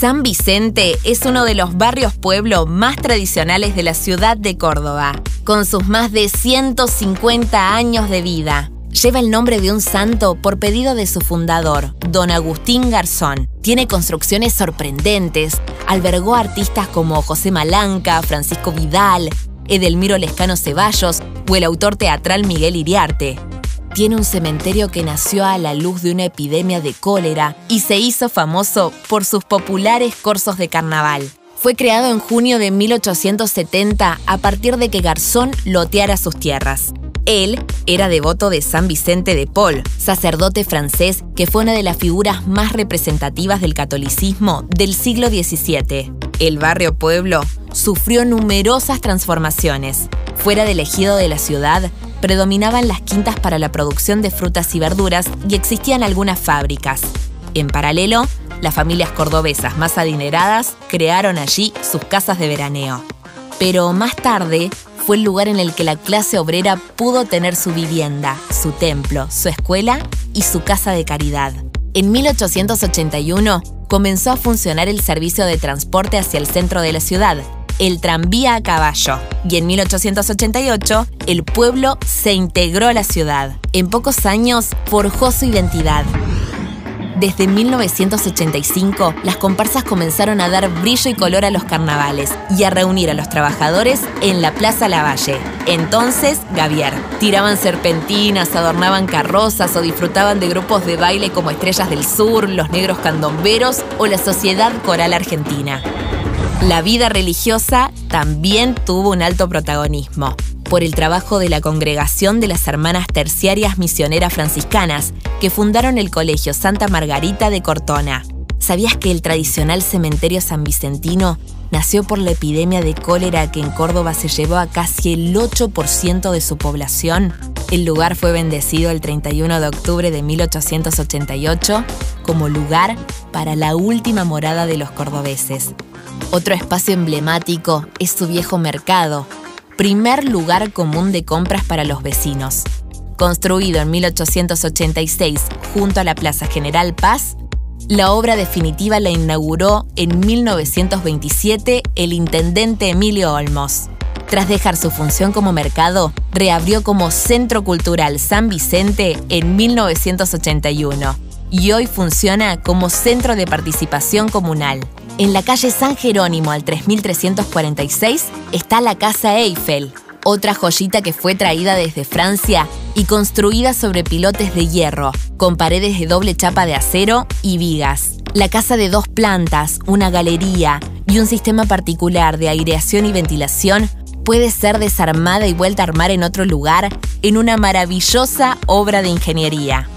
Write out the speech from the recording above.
San Vicente es uno de los barrios pueblo más tradicionales de la ciudad de Córdoba, con sus más de 150 años de vida. Lleva el nombre de un santo por pedido de su fundador, don Agustín Garzón. Tiene construcciones sorprendentes, albergó artistas como José Malanca, Francisco Vidal, Edelmiro Lescano Ceballos o el autor teatral Miguel Iriarte tiene un cementerio que nació a la luz de una epidemia de cólera y se hizo famoso por sus populares corsos de carnaval. Fue creado en junio de 1870 a partir de que Garzón loteara sus tierras. Él era devoto de San Vicente de Paul, sacerdote francés que fue una de las figuras más representativas del catolicismo del siglo XVII. El barrio pueblo sufrió numerosas transformaciones. Fuera del ejido de la ciudad, predominaban las quintas para la producción de frutas y verduras y existían algunas fábricas. En paralelo, las familias cordobesas más adineradas crearon allí sus casas de veraneo. Pero más tarde fue el lugar en el que la clase obrera pudo tener su vivienda, su templo, su escuela y su casa de caridad. En 1881 comenzó a funcionar el servicio de transporte hacia el centro de la ciudad, el tranvía a caballo y en 1888 el pueblo se integró a la ciudad. En pocos años forjó su identidad. Desde 1985, las comparsas comenzaron a dar brillo y color a los carnavales y a reunir a los trabajadores en la Plaza Lavalle, entonces Gavier. Tiraban serpentinas, adornaban carrozas o disfrutaban de grupos de baile como Estrellas del Sur, Los Negros Candomberos o la Sociedad Coral Argentina. La vida religiosa también tuvo un alto protagonismo por el trabajo de la Congregación de las Hermanas Terciarias Misioneras Franciscanas, que fundaron el Colegio Santa Margarita de Cortona. ¿Sabías que el tradicional cementerio san Vicentino nació por la epidemia de cólera que en Córdoba se llevó a casi el 8% de su población? El lugar fue bendecido el 31 de octubre de 1888 como lugar para la última morada de los cordobeses. Otro espacio emblemático es su viejo mercado, primer lugar común de compras para los vecinos. Construido en 1886 junto a la Plaza General Paz, la obra definitiva la inauguró en 1927 el intendente Emilio Olmos. Tras dejar su función como mercado, reabrió como Centro Cultural San Vicente en 1981 y hoy funciona como Centro de Participación Comunal. En la calle San Jerónimo al 3346 está la Casa Eiffel, otra joyita que fue traída desde Francia y construida sobre pilotes de hierro, con paredes de doble chapa de acero y vigas. La casa de dos plantas, una galería y un sistema particular de aireación y ventilación puede ser desarmada y vuelta a armar en otro lugar en una maravillosa obra de ingeniería.